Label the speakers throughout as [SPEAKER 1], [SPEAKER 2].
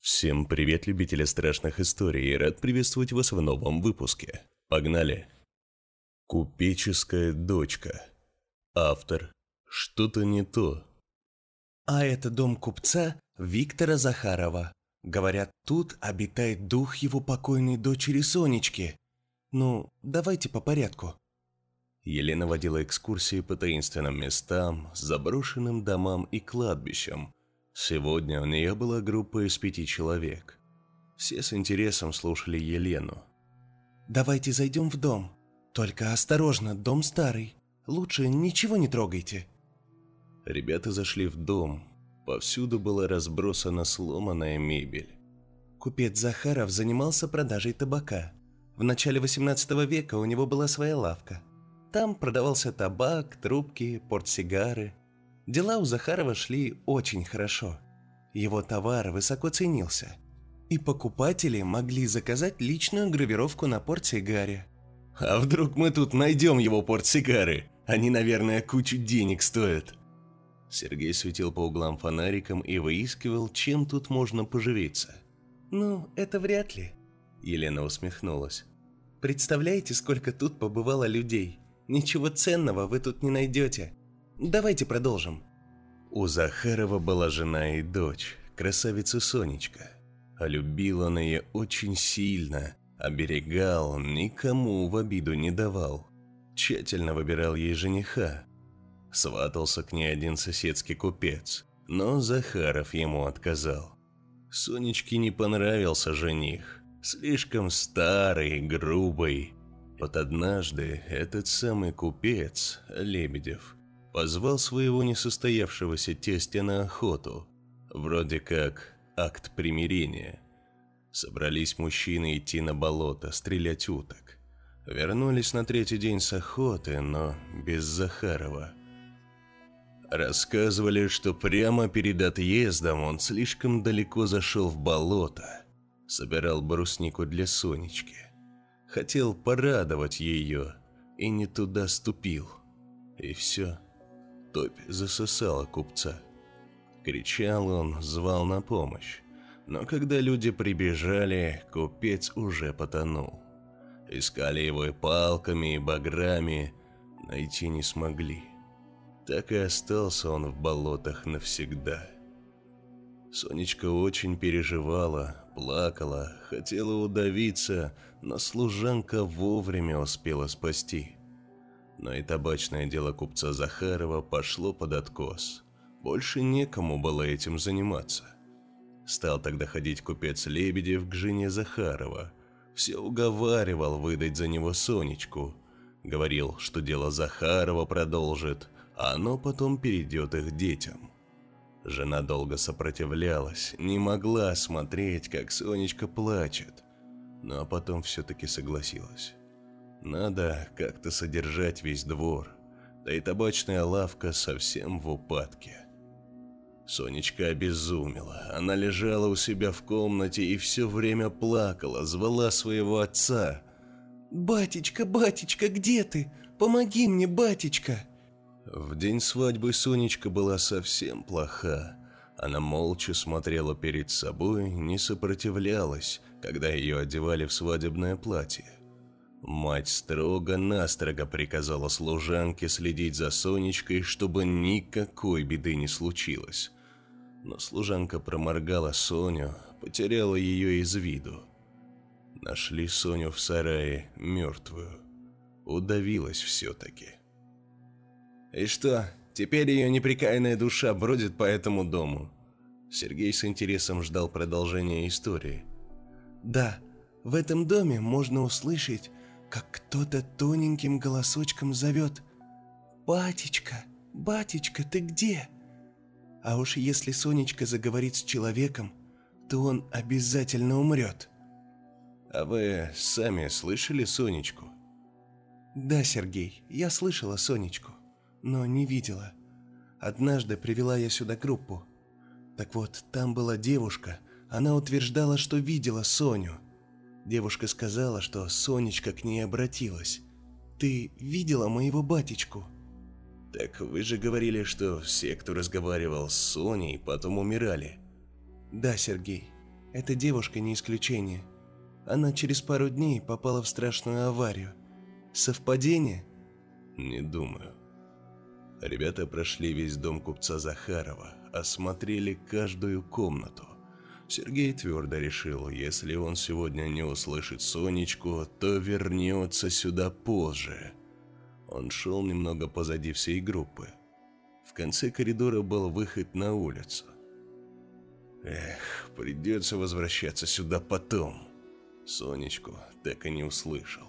[SPEAKER 1] Всем привет, любители страшных историй, и рад приветствовать вас в новом выпуске. Погнали! Купеческая дочка. Автор. Что-то не то.
[SPEAKER 2] А это дом купца Виктора Захарова. Говорят, тут обитает дух его покойной дочери Сонечки. Ну, давайте по порядку.
[SPEAKER 1] Елена водила экскурсии по таинственным местам, заброшенным домам и кладбищам. Сегодня у нее была группа из пяти человек. Все с интересом слушали Елену.
[SPEAKER 2] «Давайте зайдем в дом. Только осторожно, дом старый. Лучше ничего не трогайте».
[SPEAKER 1] Ребята зашли в дом. Повсюду была разбросана сломанная мебель.
[SPEAKER 2] Купец Захаров занимался продажей табака. В начале 18 века у него была своя лавка. Там продавался табак, трубки, портсигары. Дела у Захарова шли очень хорошо. Его товар высоко ценился. И покупатели могли заказать личную гравировку на портсигаре.
[SPEAKER 1] «А вдруг мы тут найдем его портсигары? Они, наверное, кучу денег стоят», Сергей светил по углам фонариком и выискивал, чем тут можно поживиться.
[SPEAKER 2] «Ну, это вряд ли», — Елена усмехнулась. «Представляете, сколько тут побывало людей? Ничего ценного вы тут не найдете. Давайте продолжим».
[SPEAKER 1] У Захарова была жена и дочь, красавица Сонечка. А любил он ее очень сильно, оберегал, никому в обиду не давал. Тщательно выбирал ей жениха, Сватался к ней один соседский купец, но Захаров ему отказал. Сонечке не понравился жених, слишком старый, грубый. Вот однажды этот самый купец, Лебедев, позвал своего несостоявшегося тестя на охоту, вроде как акт примирения. Собрались мужчины идти на болото, стрелять уток. Вернулись на третий день с охоты, но без Захарова – Рассказывали, что прямо перед отъездом он слишком далеко зашел в болото, собирал бруснику для Сонечки. Хотел порадовать ее и не туда ступил. И все, топь засосала купца. Кричал он, звал на помощь. Но когда люди прибежали, купец уже потонул. Искали его и палками, и баграми, найти не смогли. Так и остался он в болотах навсегда. Сонечка очень переживала, плакала, хотела удавиться, но служанка вовремя успела спасти. Но и табачное дело купца Захарова пошло под откос. Больше некому было этим заниматься. Стал тогда ходить купец Лебедев к жене Захарова. Все уговаривал выдать за него Сонечку. Говорил, что дело Захарова продолжит – оно потом перейдет их детям. Жена долго сопротивлялась, не могла смотреть, как Сонечка плачет, но потом все-таки согласилась. Надо как-то содержать весь двор, да и табачная лавка совсем в упадке. Сонечка обезумела. Она лежала у себя в комнате и все время плакала, звала своего отца.
[SPEAKER 2] «Батечка, батечка, где ты? Помоги мне, батечка!»
[SPEAKER 1] В день свадьбы Сонечка была совсем плоха. Она молча смотрела перед собой, не сопротивлялась, когда ее одевали в свадебное платье. Мать строго-настрого приказала служанке следить за Сонечкой, чтобы никакой беды не случилось. Но служанка проморгала Соню, потеряла ее из виду. Нашли Соню в сарае мертвую. Удавилась все-таки.
[SPEAKER 3] И что, теперь ее неприкаянная душа бродит по этому дому?
[SPEAKER 1] Сергей с интересом ждал продолжения истории.
[SPEAKER 2] Да, в этом доме можно услышать, как кто-то тоненьким голосочком зовет «Батечка, батечка, ты где?» А уж если Сонечка заговорит с человеком, то он обязательно умрет.
[SPEAKER 1] А вы сами слышали Сонечку?
[SPEAKER 2] Да, Сергей, я слышала Сонечку но не видела. Однажды привела я сюда группу. Так вот, там была девушка, она утверждала, что видела Соню. Девушка сказала, что Сонечка к ней обратилась. Ты видела моего батечку?
[SPEAKER 1] Так вы же говорили, что все, кто разговаривал с Соней, потом умирали.
[SPEAKER 2] Да, Сергей, эта девушка не исключение. Она через пару дней попала в страшную аварию. Совпадение?
[SPEAKER 1] Не думаю. Ребята прошли весь дом купца Захарова, осмотрели каждую комнату. Сергей твердо решил, если он сегодня не услышит Сонечку, то вернется сюда позже. Он шел немного позади всей группы. В конце коридора был выход на улицу. Эх, придется возвращаться сюда потом. Сонечку так и не услышал.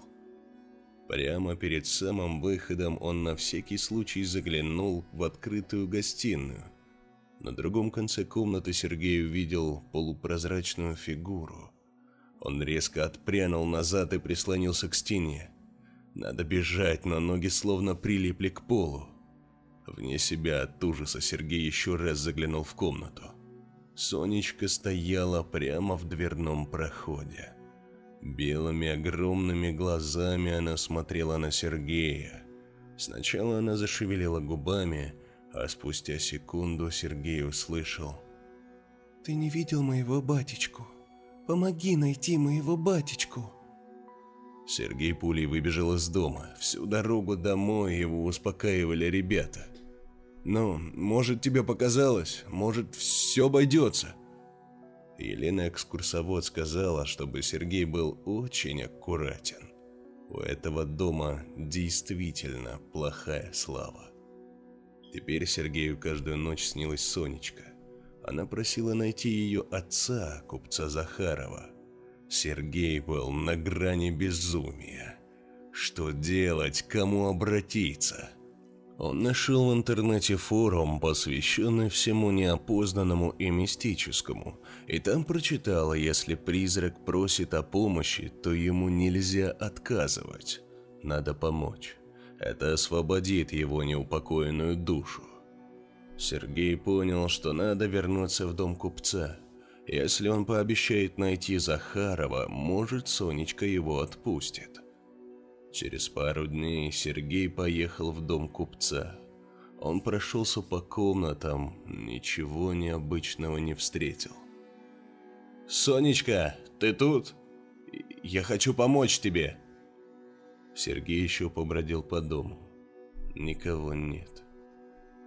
[SPEAKER 1] Прямо перед самым выходом он на всякий случай заглянул в открытую гостиную. На другом конце комнаты Сергей увидел полупрозрачную фигуру. Он резко отпрянул назад и прислонился к стене. Надо бежать, но ноги словно прилипли к полу. Вне себя от ужаса Сергей еще раз заглянул в комнату. Сонечка стояла прямо в дверном проходе. Белыми огромными глазами она смотрела на Сергея. Сначала она зашевелила губами, а спустя секунду Сергей услышал.
[SPEAKER 2] «Ты не видел моего батечку? Помоги найти моего батечку!»
[SPEAKER 1] Сергей пулей выбежал из дома. Всю дорогу домой его успокаивали ребята. «Ну, может, тебе показалось? Может, все обойдется?» Елена экскурсовод сказала, чтобы Сергей был очень аккуратен. У этого дома действительно плохая слава. Теперь Сергею каждую ночь снилась Сонечка. Она просила найти ее отца, купца Захарова. Сергей был на грани безумия. Что делать, кому обратиться? Он нашел в интернете форум, посвященный всему неопознанному и мистическому, и там прочитал, если призрак просит о помощи, то ему нельзя отказывать. Надо помочь. Это освободит его неупокоенную душу. Сергей понял, что надо вернуться в дом купца. Если он пообещает найти Захарова, может, Сонечка его отпустит. Через пару дней Сергей поехал в дом купца. Он прошелся по комнатам, ничего необычного не встретил. «Сонечка, ты тут? Я хочу помочь тебе!» Сергей еще побродил по дому. Никого нет.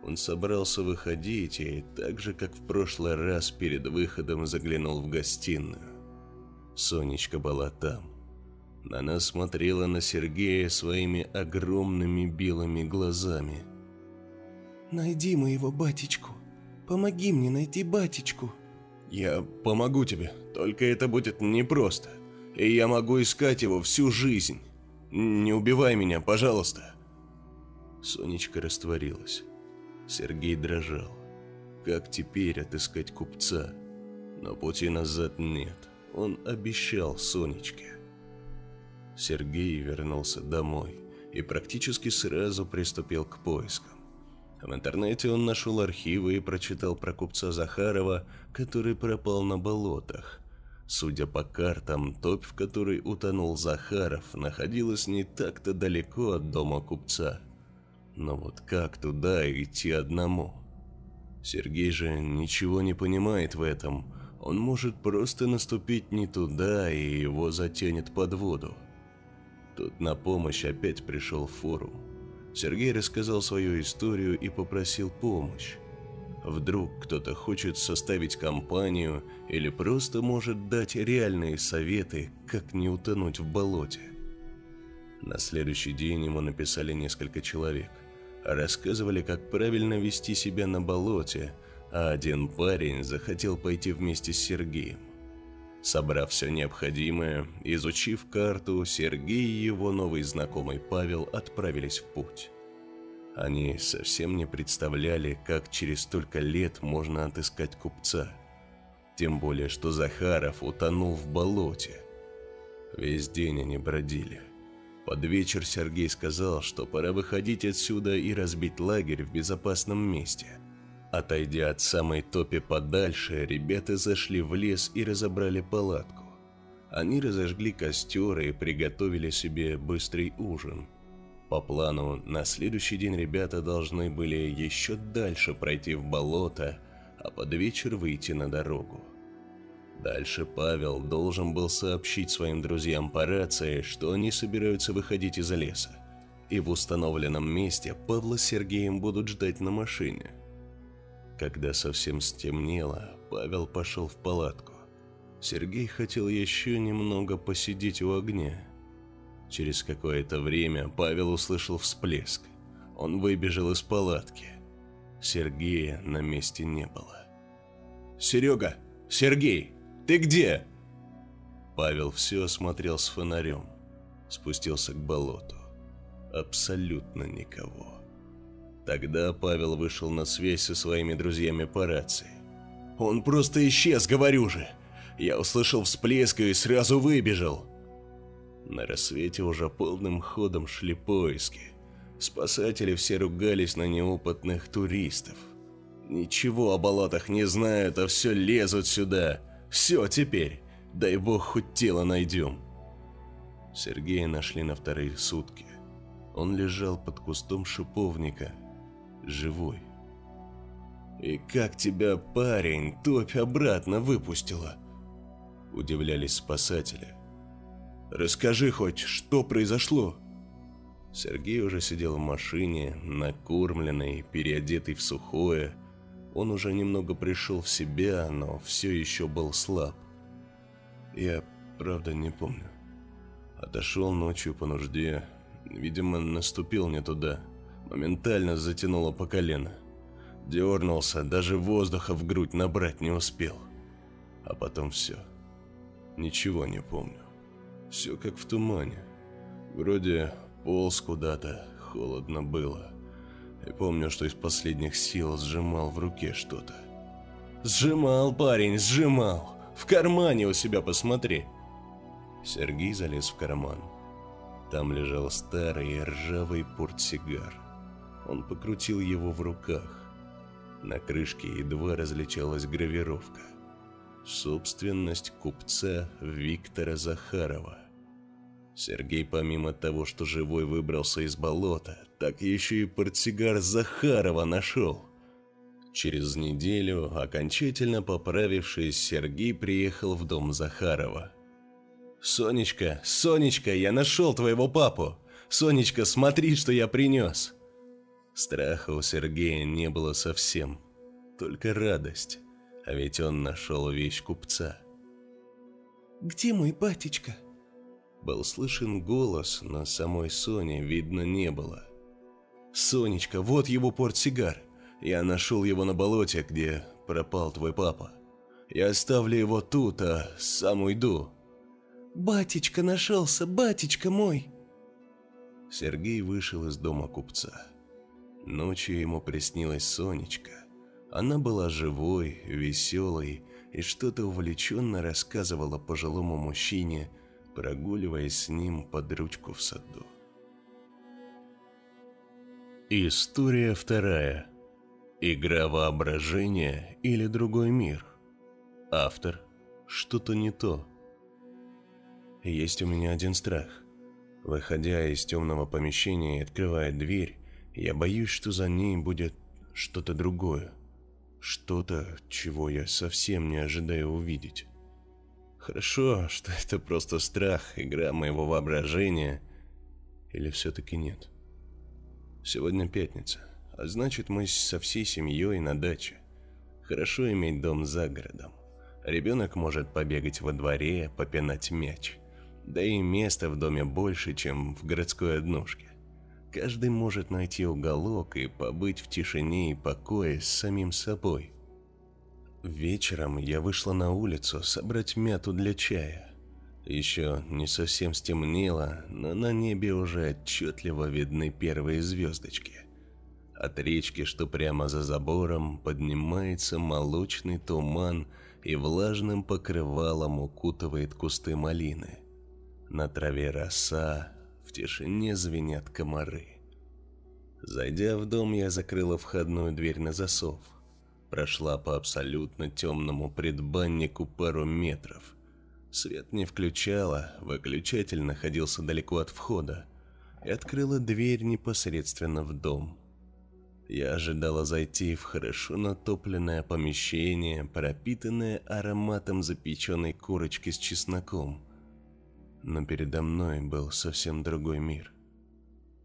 [SPEAKER 1] Он собрался выходить и так же, как в прошлый раз перед выходом заглянул в гостиную. Сонечка была там. Она смотрела на Сергея своими огромными белыми глазами.
[SPEAKER 2] «Найди моего батечку. Помоги мне найти батечку».
[SPEAKER 1] «Я помогу тебе, только это будет непросто. И я могу искать его всю жизнь. Не убивай меня, пожалуйста». Сонечка растворилась. Сергей дрожал. Как теперь отыскать купца? Но пути назад нет. Он обещал Сонечке. Сергей вернулся домой и практически сразу приступил к поискам. В интернете он нашел архивы и прочитал про купца Захарова, который пропал на болотах. Судя по картам, топь, в которой утонул Захаров, находилась не так-то далеко от дома купца. Но вот как туда идти одному? Сергей же ничего не понимает в этом. Он может просто наступить не туда, и его затянет под воду. Тут на помощь опять пришел форум. Сергей рассказал свою историю и попросил помощь. Вдруг кто-то хочет составить компанию или просто может дать реальные советы, как не утонуть в болоте. На следующий день ему написали несколько человек. Рассказывали, как правильно вести себя на болоте, а один парень захотел пойти вместе с Сергеем. Собрав все необходимое, изучив карту, Сергей и его новый знакомый Павел отправились в путь. Они совсем не представляли, как через столько лет можно отыскать купца. Тем более, что Захаров утонул в болоте. Весь день они бродили. Под вечер Сергей сказал, что пора выходить отсюда и разбить лагерь в безопасном месте – Отойдя от самой топи подальше, ребята зашли в лес и разобрали палатку. Они разожгли костер и приготовили себе быстрый ужин. По плану, на следующий день ребята должны были еще дальше пройти в болото, а под вечер выйти на дорогу. Дальше Павел должен был сообщить своим друзьям по рации, что они собираются выходить из леса. И в установленном месте Павла с Сергеем будут ждать на машине – когда совсем стемнело, Павел пошел в палатку. Сергей хотел еще немного посидеть у огня. Через какое-то время Павел услышал всплеск. Он выбежал из палатки. Сергея на месте не было. «Серега! Сергей! Ты где?» Павел все осмотрел с фонарем. Спустился к болоту. Абсолютно никого. Тогда Павел вышел на связь со своими друзьями по рации. «Он просто исчез, говорю же! Я услышал всплеск и сразу выбежал!» На рассвете уже полным ходом шли поиски. Спасатели все ругались на неопытных туристов. Ничего о болотах не знают, а все лезут сюда. Все теперь. Дай бог хоть тело найдем. Сергея нашли на вторые сутки. Он лежал под кустом шиповника, живой. «И как тебя, парень, топь обратно выпустила?» Удивлялись спасатели. «Расскажи хоть, что произошло?» Сергей уже сидел в машине, накормленный, переодетый в сухое. Он уже немного пришел в себя, но все еще был слаб. Я, правда, не помню. Отошел ночью по нужде. Видимо, наступил не туда моментально затянуло по колено. Дернулся, даже воздуха в грудь набрать не успел. А потом все. Ничего не помню. Все как в тумане. Вроде полз куда-то, холодно было. И помню, что из последних сил сжимал в руке что-то. «Сжимал, парень, сжимал! В кармане у себя посмотри!» Сергей залез в карман. Там лежал старый ржавый портсигар. Он покрутил его в руках. На крышке едва различалась гравировка. Собственность купца Виктора Захарова. Сергей помимо того, что живой выбрался из болота, так еще и портсигар Захарова нашел. Через неделю, окончательно поправившись, Сергей приехал в дом Захарова. «Сонечка, Сонечка, я нашел твоего папу! Сонечка, смотри, что я принес!» Страха у Сергея не было совсем, только радость, а ведь он нашел вещь купца.
[SPEAKER 2] «Где мой батечка?»
[SPEAKER 1] Был слышен голос, но самой Сони видно не было. «Сонечка, вот его портсигар. Я нашел его на болоте, где пропал твой папа. Я оставлю его тут, а сам уйду».
[SPEAKER 2] «Батечка нашелся, батечка мой!»
[SPEAKER 1] Сергей вышел из дома купца. Ночью ему приснилась Сонечка. Она была живой, веселой и что-то увлеченно рассказывала пожилому мужчине, прогуливаясь с ним под ручку в саду. История вторая. Игра воображения или другой мир. Автор. Что-то не то. Есть у меня один страх. Выходя из темного помещения и открывая дверь, я боюсь, что за ней будет что-то другое. Что-то, чего я совсем не ожидаю увидеть. Хорошо, что это просто страх, игра моего воображения. Или все-таки нет? Сегодня пятница, а значит мы со всей семьей на даче. Хорошо иметь дом за городом. Ребенок может побегать во дворе, попинать мяч. Да и места в доме больше, чем в городской однушке. Каждый может найти уголок и побыть в тишине и покое с самим собой. Вечером я вышла на улицу собрать мяту для чая. Еще не совсем стемнело, но на небе уже отчетливо видны первые звездочки. От речки, что прямо за забором, поднимается молочный туман и влажным покрывалом укутывает кусты малины. На траве роса, тишине звенят комары. Зайдя в дом, я закрыла входную дверь на засов. Прошла по абсолютно темному предбаннику пару метров. Свет не включала, выключатель находился далеко от входа и открыла дверь непосредственно в дом. Я ожидала зайти в хорошо натопленное помещение, пропитанное ароматом запеченной курочки с чесноком. Но передо мной был совсем другой мир.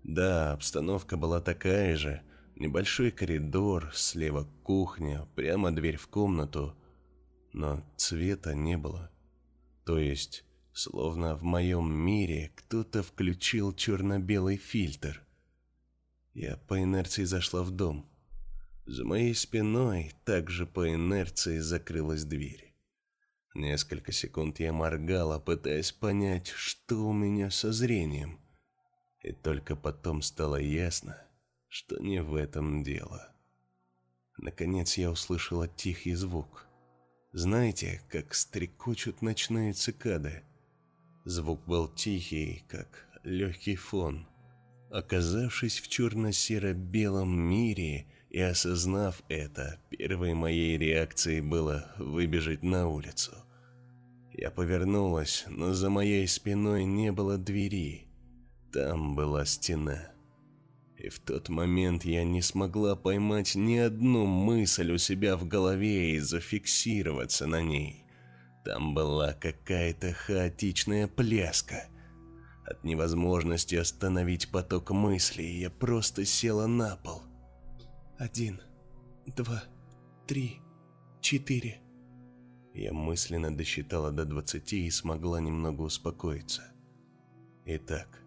[SPEAKER 1] Да, обстановка была такая же. Небольшой коридор, слева кухня, прямо дверь в комнату. Но цвета не было. То есть, словно в моем мире кто-то включил черно-белый фильтр – я по инерции зашла в дом. За моей спиной также по инерции закрылась дверь. Несколько секунд я моргала, пытаясь понять, что у меня со зрением. И только потом стало ясно, что не в этом дело. Наконец я услышала тихий звук. Знаете, как стрекочут ночные цикады? Звук был тихий, как легкий фон – Оказавшись в черно-серо-белом мире и осознав это, первой моей реакцией было выбежать на улицу. Я повернулась, но за моей спиной не было двери. Там была стена. И в тот момент я не смогла поймать ни одну мысль у себя в голове и зафиксироваться на ней. Там была какая-то хаотичная пляска – от невозможности остановить поток мыслей я просто села на пол. Один, два, три, четыре. Я мысленно досчитала до двадцати и смогла немного успокоиться. Итак,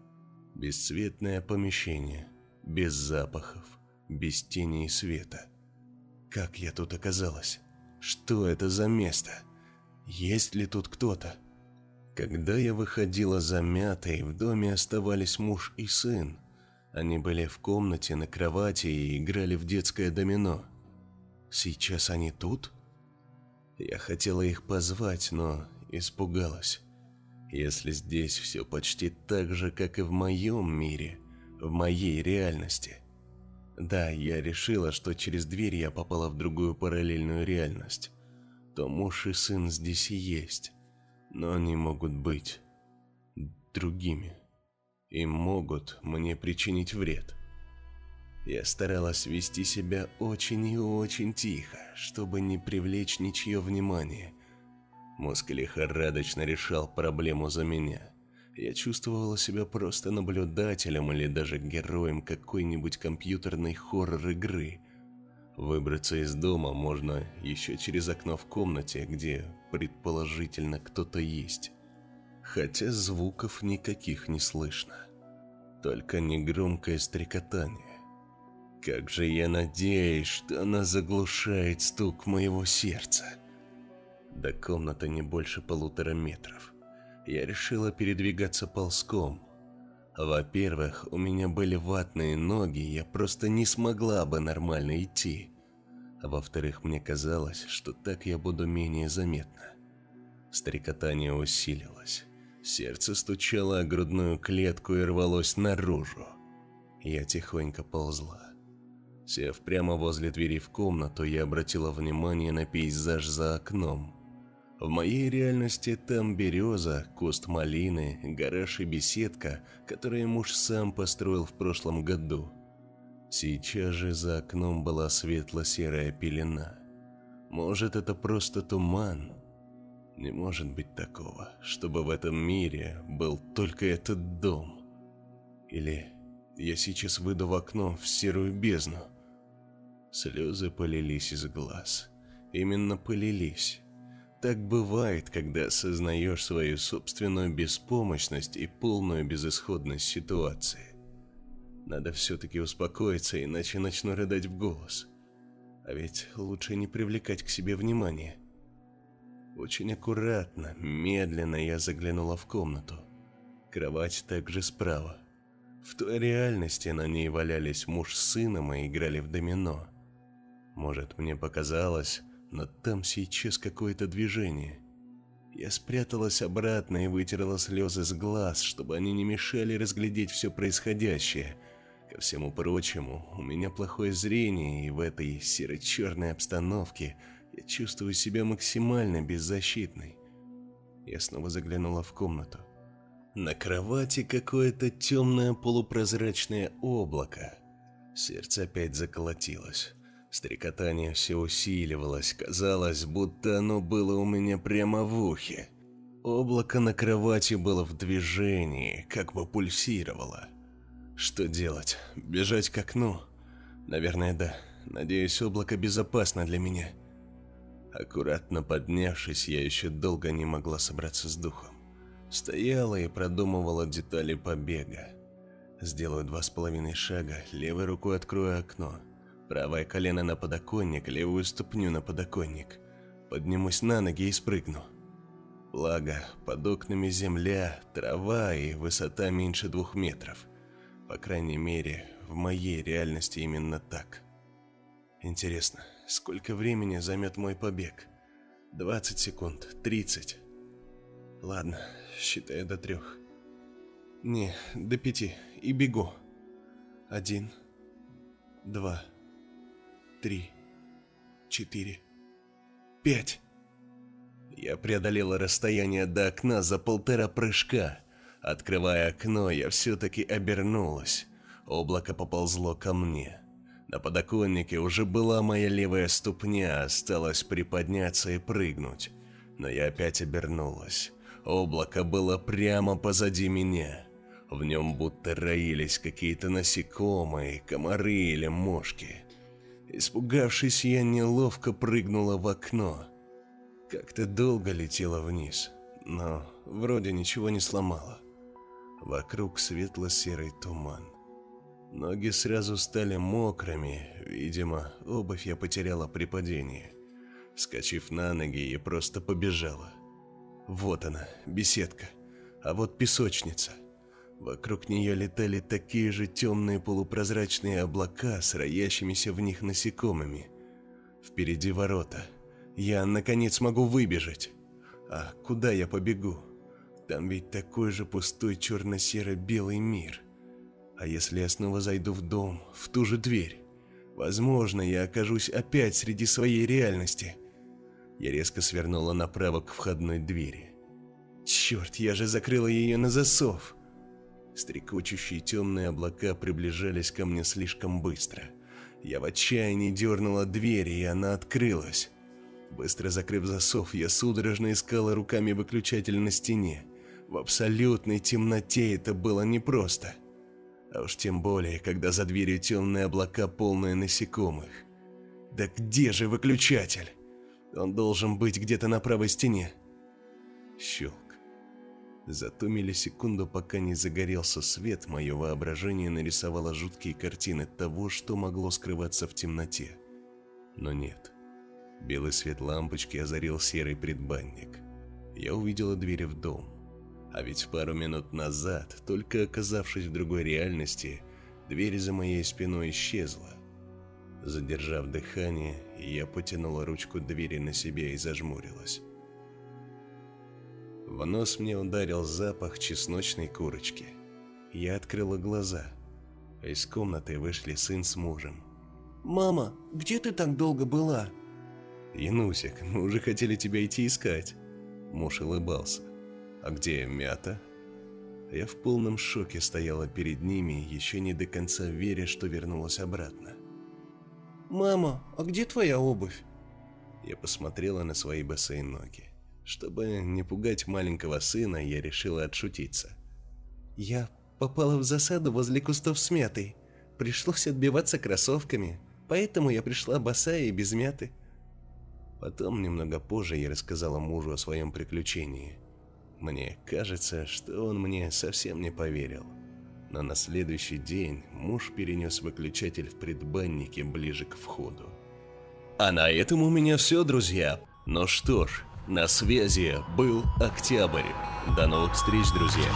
[SPEAKER 1] бесцветное помещение, без запахов, без тени и света. Как я тут оказалась? Что это за место? Есть ли тут кто-то? Когда я выходила замятой, в доме оставались муж и сын. Они были в комнате на кровати и играли в детское домино. Сейчас они тут? Я хотела их позвать, но испугалась. Если здесь все почти так же, как и в моем мире, в моей реальности. Да, я решила, что через дверь я попала в другую параллельную реальность. То муж и сын здесь и есть но они могут быть другими и могут мне причинить вред. Я старалась вести себя очень и очень тихо, чтобы не привлечь ничье внимание. Мозг лихорадочно решал проблему за меня. Я чувствовала себя просто наблюдателем или даже героем какой-нибудь компьютерной хоррор-игры – Выбраться из дома можно еще через окно в комнате, где предположительно кто-то есть. Хотя звуков никаких не слышно. Только негромкое стрекотание. Как же я надеюсь, что она заглушает стук моего сердца. До комнаты не больше полутора метров. Я решила передвигаться ползком – во-первых, у меня были ватные ноги, я просто не смогла бы нормально идти. А во-вторых, мне казалось, что так я буду менее заметна. Стрекотание усилилось. Сердце стучало о грудную клетку и рвалось наружу. Я тихонько ползла. Сев прямо возле двери в комнату, я обратила внимание на пейзаж за окном – в моей реальности там береза, куст малины, гараж и беседка, которые муж сам построил в прошлом году. Сейчас же за окном была светло-серая пелена. Может, это просто туман? Не может быть такого, чтобы в этом мире был только этот дом. Или я сейчас выйду в окно в серую бездну. Слезы полились из глаз. Именно полились. Так бывает, когда осознаешь свою собственную беспомощность и полную безысходность ситуации. Надо все-таки успокоиться, иначе начну рыдать в голос. А ведь лучше не привлекать к себе внимания. Очень аккуратно, медленно я заглянула в комнату. Кровать также справа. В той реальности на ней валялись муж с сыном и играли в домино. Может, мне показалось, но там сейчас какое-то движение. Я спряталась обратно и вытерла слезы с глаз, чтобы они не мешали разглядеть все происходящее. Ко всему прочему, у меня плохое зрение, и в этой серо-черной обстановке я чувствую себя максимально беззащитной. Я снова заглянула в комнату. На кровати какое-то темное полупрозрачное облако. Сердце опять заколотилось. Стрекотание все усиливалось, казалось, будто оно было у меня прямо в ухе. Облако на кровати было в движении, как бы пульсировало. Что делать? Бежать к окну? Наверное, да. Надеюсь, облако безопасно для меня. Аккуратно поднявшись, я еще долго не могла собраться с духом. Стояла и продумывала детали побега. Сделаю два с половиной шага, левой рукой открою окно. Правое колено на подоконник, левую ступню на подоконник. Поднимусь на ноги и спрыгну. Благо, под окнами земля, трава и высота меньше двух метров. По крайней мере, в моей реальности именно так. Интересно, сколько времени займет мой побег? 20 секунд, 30. Ладно, считаю до трех. Не, до пяти. И бегу. Один, два, три, четыре, пять. Я преодолела расстояние до окна за полтора прыжка. Открывая окно, я все-таки обернулась. Облако поползло ко мне. На подоконнике уже была моя левая ступня, осталось приподняться и прыгнуть. Но я опять обернулась. Облако было прямо позади меня. В нем будто роились какие-то насекомые, комары или мошки. Испугавшись, я неловко прыгнула в окно. Как-то долго летела вниз, но вроде ничего не сломала. Вокруг светло-серый туман. Ноги сразу стали мокрыми, видимо, обувь я потеряла при падении. Вскочив на ноги, я просто побежала. Вот она, беседка, а вот песочница. Вокруг нее летали такие же темные полупрозрачные облака с роящимися в них насекомыми. Впереди ворота. Я, наконец, могу выбежать. А куда я побегу? Там ведь такой же пустой черно-серо-белый мир. А если я снова зайду в дом, в ту же дверь? Возможно, я окажусь опять среди своей реальности. Я резко свернула направо к входной двери. Черт, я же закрыла ее на засов. Стрекочущие темные облака приближались ко мне слишком быстро. Я в отчаянии дернула дверь, и она открылась. Быстро закрыв засов, я судорожно искала руками выключатель на стене. В абсолютной темноте это было непросто. А уж тем более, когда за дверью темные облака, полные насекомых. Да где же выключатель? Он должен быть где-то на правой стене. Щелк. За ту миллисекунду, пока не загорелся свет, мое воображение нарисовало жуткие картины того, что могло скрываться в темноте. Но нет. Белый свет лампочки озарил серый предбанник. Я увидела двери в дом. А ведь пару минут назад, только оказавшись в другой реальности, дверь за моей спиной исчезла. Задержав дыхание, я потянула ручку двери на себя и зажмурилась. В нос мне ударил запах чесночной курочки. Я открыла глаза. Из комнаты вышли сын с мужем.
[SPEAKER 2] «Мама, где ты так долго была?»
[SPEAKER 1] «Янусик, мы уже хотели тебя идти искать». Муж улыбался. «А где мята?» Я в полном шоке стояла перед ними, еще не до конца веря, что вернулась обратно.
[SPEAKER 2] «Мама, а где твоя обувь?»
[SPEAKER 1] Я посмотрела на свои босые ноги. Чтобы не пугать маленького сына, я решила отшутиться.
[SPEAKER 2] «Я попала в засаду возле кустов с мятой. Пришлось отбиваться кроссовками, поэтому я пришла босая и без мяты».
[SPEAKER 1] Потом, немного позже, я рассказала мужу о своем приключении. Мне кажется, что он мне совсем не поверил но на следующий день муж перенес выключатель в предбаннике ближе к входу. А на этом у меня все, друзья. Ну что ж, на связи был Октябрь. До новых встреч, друзья.